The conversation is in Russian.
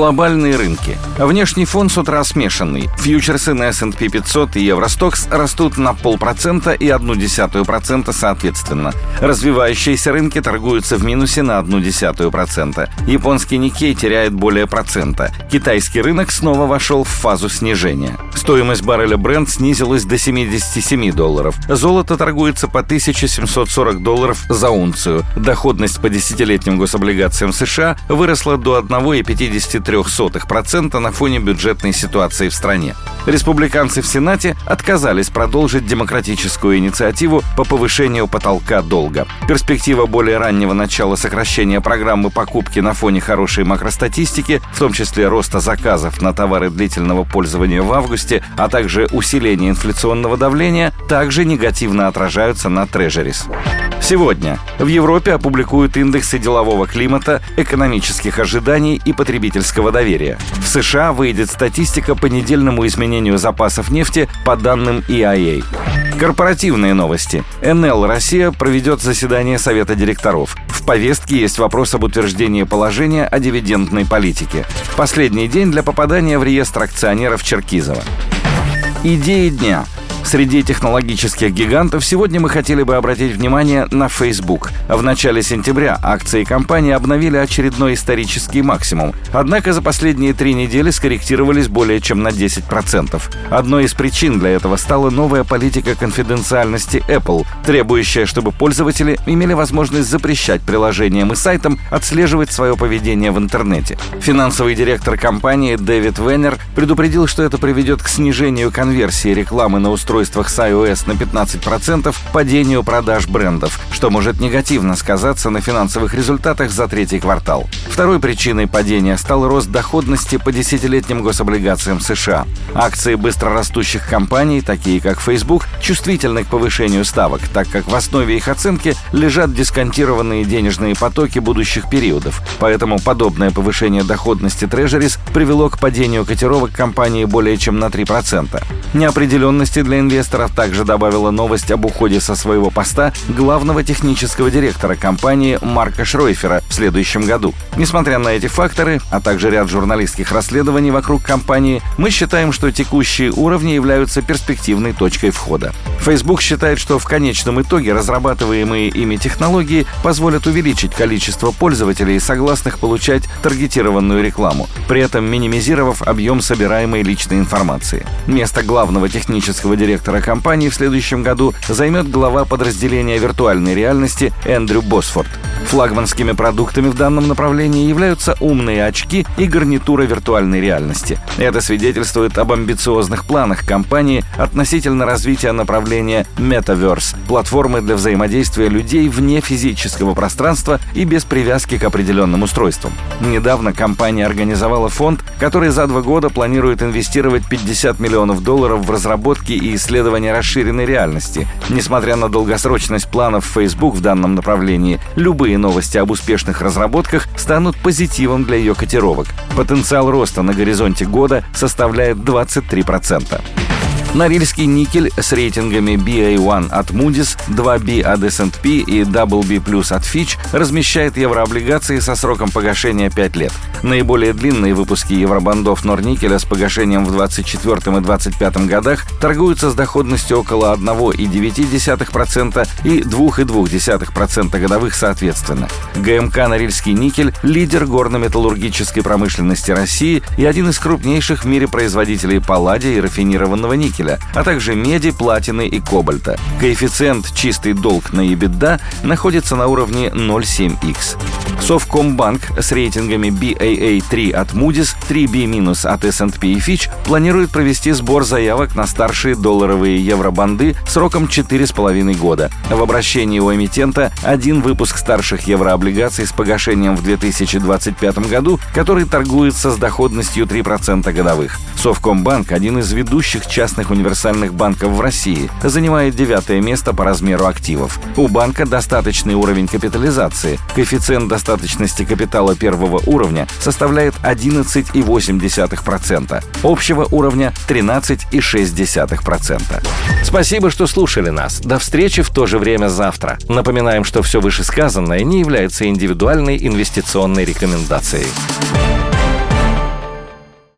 Глобальные рынки. Внешний фон с утра смешанный. Фьючерсы на S&P 500 и Евростокс растут на полпроцента и одну десятую процента соответственно. Развивающиеся рынки торгуются в минусе на одну десятую процента. Японский Никей теряет более процента. Китайский рынок снова вошел в фазу снижения. Стоимость барреля Brent снизилась до 77 долларов. Золото торгуется по 1740 долларов за унцию. Доходность по десятилетним гособлигациям США выросла до 1,50 0,3% на фоне бюджетной ситуации в стране. Республиканцы в Сенате отказались продолжить демократическую инициативу по повышению потолка долга. Перспектива более раннего начала сокращения программы покупки на фоне хорошей макростатистики, в том числе роста заказов на товары длительного пользования в августе, а также усиления инфляционного давления, также негативно отражаются на трежерис. Сегодня в Европе опубликуют индексы делового климата, экономических ожиданий и потребительского доверия. В США выйдет статистика по недельному изменению запасов нефти по данным EIA. Корпоративные новости. НЛ «Россия» проведет заседание Совета директоров. В повестке есть вопрос об утверждении положения о дивидендной политике. Последний день для попадания в реестр акционеров Черкизова. Идеи дня – Среди технологических гигантов сегодня мы хотели бы обратить внимание на Facebook. В начале сентября акции компании обновили очередной исторический максимум. Однако за последние три недели скорректировались более чем на 10%. Одной из причин для этого стала новая политика конфиденциальности Apple, требующая, чтобы пользователи имели возможность запрещать приложениям и сайтам отслеживать свое поведение в интернете. Финансовый директор компании Дэвид Веннер предупредил, что это приведет к снижению конверсии рекламы на устройстве устройствах с iOS на 15% падению продаж брендов, что может негативно сказаться на финансовых результатах за третий квартал. Второй причиной падения стал рост доходности по десятилетним гособлигациям США. Акции быстрорастущих компаний, такие как Facebook, чувствительны к повышению ставок, так как в основе их оценки лежат дисконтированные денежные потоки будущих периодов. Поэтому подобное повышение доходности Treasuries привело к падению котировок компании более чем на 3%. Неопределенности для инвесторов также добавила новость об уходе со своего поста главного технического директора компании Марка Шройфера в следующем году. Несмотря на эти факторы, а также ряд журналистских расследований вокруг компании, мы считаем, что текущие уровни являются перспективной точкой входа. Facebook считает, что в конечном итоге разрабатываемые ими технологии позволят увеличить количество пользователей, согласных получать таргетированную рекламу, при этом минимизировав объем собираемой личной информации. Место главного технического директора директора компании в следующем году займет глава подразделения виртуальной реальности Эндрю Босфорд. Флагманскими продуктами в данном направлении являются умные очки и гарнитура виртуальной реальности. Это свидетельствует об амбициозных планах компании относительно развития направления Metaverse – платформы для взаимодействия людей вне физического пространства и без привязки к определенным устройствам. Недавно компания организовала фонд, который за два года планирует инвестировать 50 миллионов долларов в разработки и исследования расширенной реальности. Несмотря на долгосрочность планов Facebook в данном направлении, любые новости об успешных разработках станут позитивом для ее котировок. Потенциал роста на горизонте года составляет 23%. Норильский никель с рейтингами BA1 от Moody's, 2B от S&P и WB+, от Fitch размещает еврооблигации со сроком погашения 5 лет. Наиболее длинные выпуски евробандов Норникеля с погашением в 24 и 25 годах торгуются с доходностью около 1,9% и 2,2% годовых соответственно. ГМК «Норильский никель» — лидер горно-металлургической промышленности России и один из крупнейших в мире производителей палладия и рафинированного никеля никеля, а также меди, платины и кобальта. Коэффициент чистый долг на EBITDA находится на уровне 0,7x. Совкомбанк с рейтингами BAA3 от Moody's, 3B- от S&P и Fitch планирует провести сбор заявок на старшие долларовые евробанды сроком 4,5 года. В обращении у эмитента один выпуск старших еврооблигаций с погашением в 2025 году, который торгуется с доходностью 3% годовых. Совкомбанк – один из ведущих частных крупнейших универсальных банков в России, занимает девятое место по размеру активов. У банка достаточный уровень капитализации. Коэффициент достаточности капитала первого уровня составляет 11,8%, общего уровня 13,6%. Спасибо, что слушали нас. До встречи в то же время завтра. Напоминаем, что все вышесказанное не является индивидуальной инвестиционной рекомендацией.